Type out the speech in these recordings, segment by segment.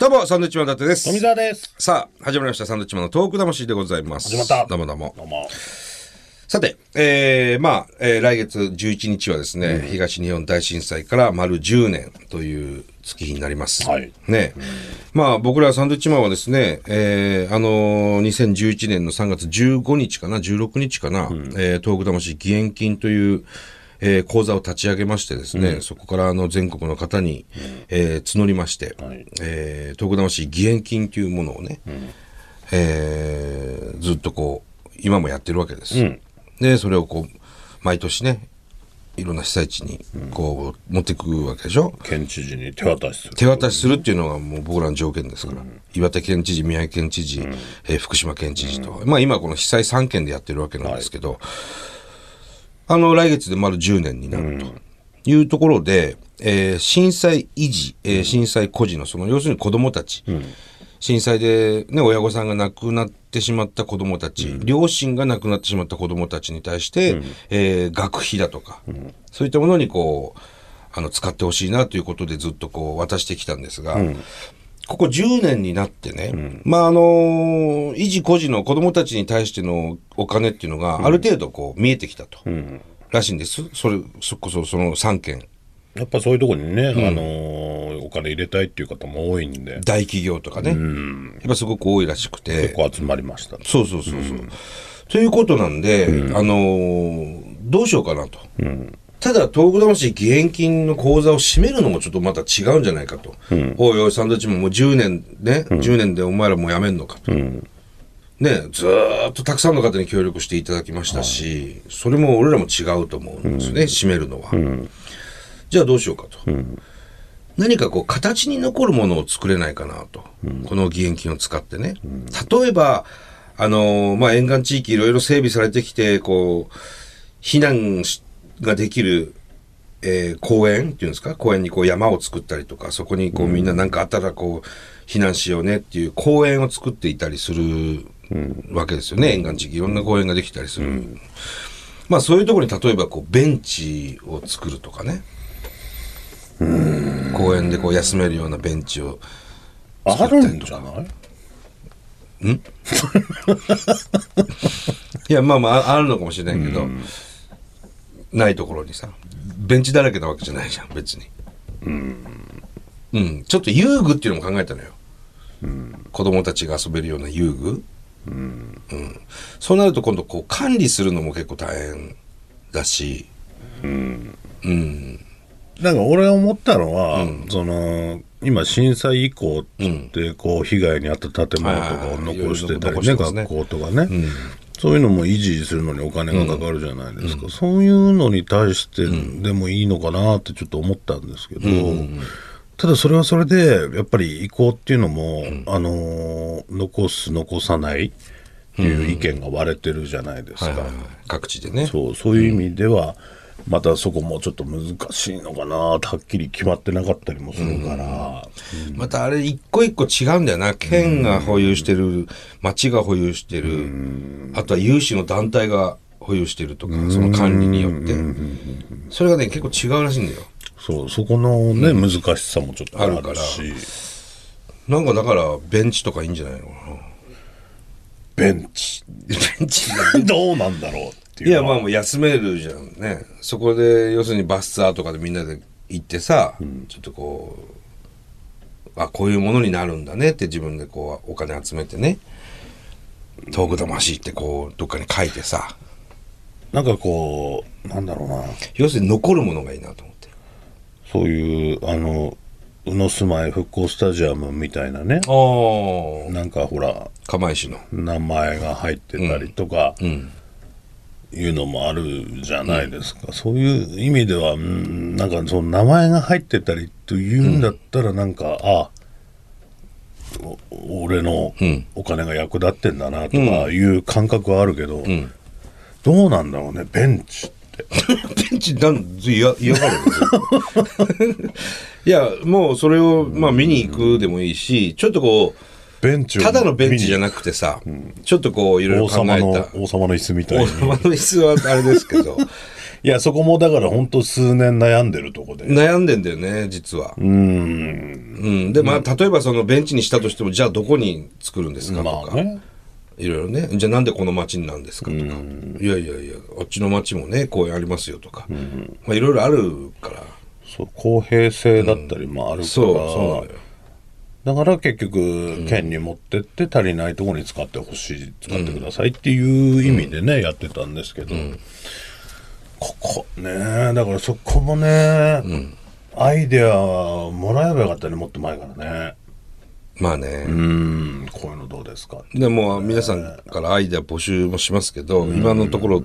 どうも、サンドウィッチマン伊達です。富澤です。さあ、始まりました。サンドウィッチマンのトーク魂でございます。始まったどうもどうも。どうも。さて、えー、まあ、えー来月11日はですね、東日本大震災から丸10年という月日になります。はいね。まあ、僕らサンドウィッチマンはですね、えー、あのー2011年の3月15日かな、16日かな、えー、東北魂義援金という、えー講座を立ち上げましてですね、そこからあの全国の方に、えー募りまして、はい。えー東北魂義援金というものをね、えーずっとこう今もやってるわけです、でそれをこう毎年ねいろんな被災地にこう持っていくわけでしょ？県知事に手渡しする。手渡しするっていうのがもう僕らの条件ですから、岩手県知事宮城県知事、えー福島県知事と、まあ今この被災3県でやってるわけなんですけど、あの来月で丸10年になるというところで、えー震災維持、えー震災孤児のその要するに子どもたち、震災で、ね、親御さんが亡くなってしまった子どもたち、両親が亡くなってしまった子どもたちに対して、えー学費だとか、そういったものにこうあの使ってほしいなということでずっとこう渡してきたんですが、ここ10年になってね、まああの維持孤児の子どもたちに対してのお金っていうのがある程度こう見えてきたと、らしいんです。それそこそその3件。やっぱそういうところにね、あのーお金入れたいっていう方も多いんで、大企業とかね、やっぱすごく多いらしくて。結構集まりました。そうそうそうそう。ということなんで、あのーどうしようかなと。ただ、東北魂義援金の口座を閉めるのもちょっとまた違うんじゃないかと。おいおい、サンドイッチももう10年ね、10年でお前らもうやめんのかと。ね、ずーっとたくさんの方に協力していただきましたし、それも俺らも違うと思うんですね、閉めるのは。じゃあどうしようかと。何かこう形に残るものを作れないかなと、この義援金を使ってね、例えば、あのーまあ、沿岸地域いろいろ整備されてきて、こう、避難しができる、えー公園っていうんですか？公園にこう山を作ったりとか、そこにこうみんななんかあったらこう、避難しようねっていう公園を作っていたりするわけですよね、沿岸地域。いろんな公園ができたりする。まあそういうところに例えばこうベンチを作るとかね。公園でこう休めるようなベンチをあるんじゃない？いやまあまあああるのかもしれないけど、ないところにさベンチだらけなわけじゃないじゃん別に。うん、ちょっと遊具っていうのも考えたのよ、子供たちが遊べるような遊具。うん、そうなると今度こう管理するのも結構大変だし。なんか俺思ったのは、その、今震災以降って、こう、被害に遭った建物とかを残してたりね、はいはいはい。いろいろ残してますね。学校とかね。そういうのも維持するのにお金がかかるじゃないですか。そういうのに対してでもいいのかなってちょっと思ったんですけど、ただそれはそれで、やっぱり移行っていうのも、あのー残す、残さないっていう意見が割れてるじゃないですか。各地でね。そうそういう意味では、またそこもちょっと難しいのかな。はっきり決まってなかったりもするから、またあれ一個一個違うんだよな。県が保有してる町が保有してる。あとは有志の団体が保有してるとかその管理によって。それがね結構違うらしいんだよ。そうそこのね、難しさもちょっとあるから。しなんかだからベンチとかいいんじゃないのかな。ベンチ。ベンチ。どうなんだろうっていういやまあもう休めるじゃん。ね。そこで要するにバスツアーとかでみんなで行ってさ、ちょっとこうあこういうものになるんだねって自分でこうお金集めてね。遠く魂ってこうどっかに書いてさ。なんかこうなんだろうな。要するに残るものがいいなと思って。そういうあの宇野住まい復興スタジアムみたいなね。なんかほら釜石の。名前が入ってたりとか、んいうのもあるじゃないですか、そういう意味ではうんなんかその名前が入ってたりというんだったらなんか、あお俺のん。お金が役立ってんだなとかいう感覚はあるけど、どうなんだろうねベンチって。ベンチなん嫌嫌がる いやもうそれをまあ見に行くでもいいしちょっとこうただのベンチじゃななくてさ、ちょっとこういろいろ王考えた。王様の椅子みたいに。王様の椅子はあれですけど。いやそこもだから本当数年悩んでるとこで。悩んでんだよね実は。うん。うん。でまあ例えばそのベンチにしたとしてもじゃあどこに作るんですかとか、まあね。いろいろね。じゃあなんでこの町になんですかとか、いやいやいやあっちの町もねこうありますよとか、まあいろいろあるから。そう公平性だったりもあるから、そうそうなのよだから結局県に持ってって足りないところに使ってほしい使ってくださいっていう意味でね、やってたんですけど、ここねだからそこもね、アイデアもらえばよかったねもっと前からね。まあね、うんこういうのどうですかでも皆さんからアイデア募集もしますけど、今のところ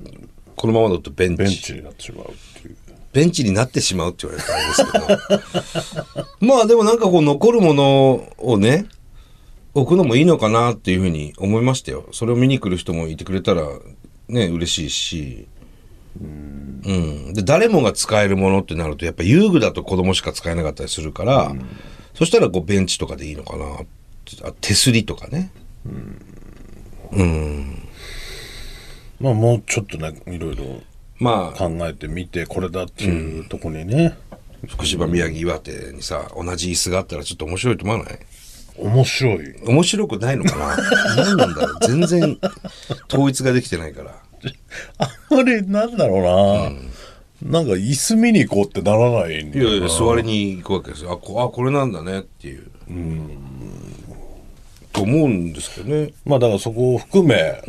このままだとベンチ。ベンチになってしまうっていう。ベンチになってしまうって言われたらあれですけどまあでもなんかこう残るものをね置くのもいいのかなっていうふうに思いましたよ。それを見に来る人もいてくれたらね嬉しいし。うん、で誰もが使えるものってなるとやっぱ遊具だと子供しか使えなかったりするから、そしたらこうベンチとかでいいのかなあ手すりとかね。まあもうちょっとねいろいろまあ。考えてみてこれだっていうとこにね、福島宮城岩手にさ同じ椅子があったらちょっと面白いと思わない？面白い。面白くないのかな？何なんだろう？全然統一ができてないから。あんまりなんだろうな、なんか椅子見に行こうってならないいやいや座りに行くわけですよ。あこあこれなんだねっていう。と思うんですけどね。まあだからそこを含め、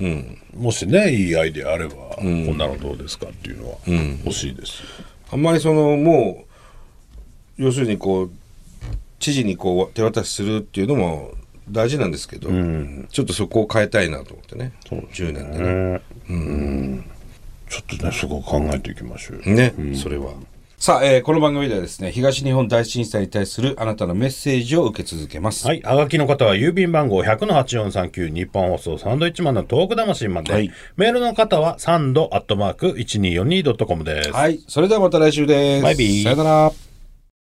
もしねいいアイデアあれば、こんなのどうですかっていうのは欲しいですよ、あんまりそのもう要するにこう知事にこう手渡しするっていうのも大事なんですけど、ちょっとそこを変えたいなと思ってね10年でねちょっとねそこを考えていきましょうよね、それはさあ、えーこの番組ではですね東日本大震災に対するあなたのメッセージを受け続けますはい。はがきの方は郵便番号100-8439日本放送サンドイッチマンのトーク魂まで。はいメールの方はサンドアットマーク 1242.com です。はい。それではまた来週です。バイビーさよなら。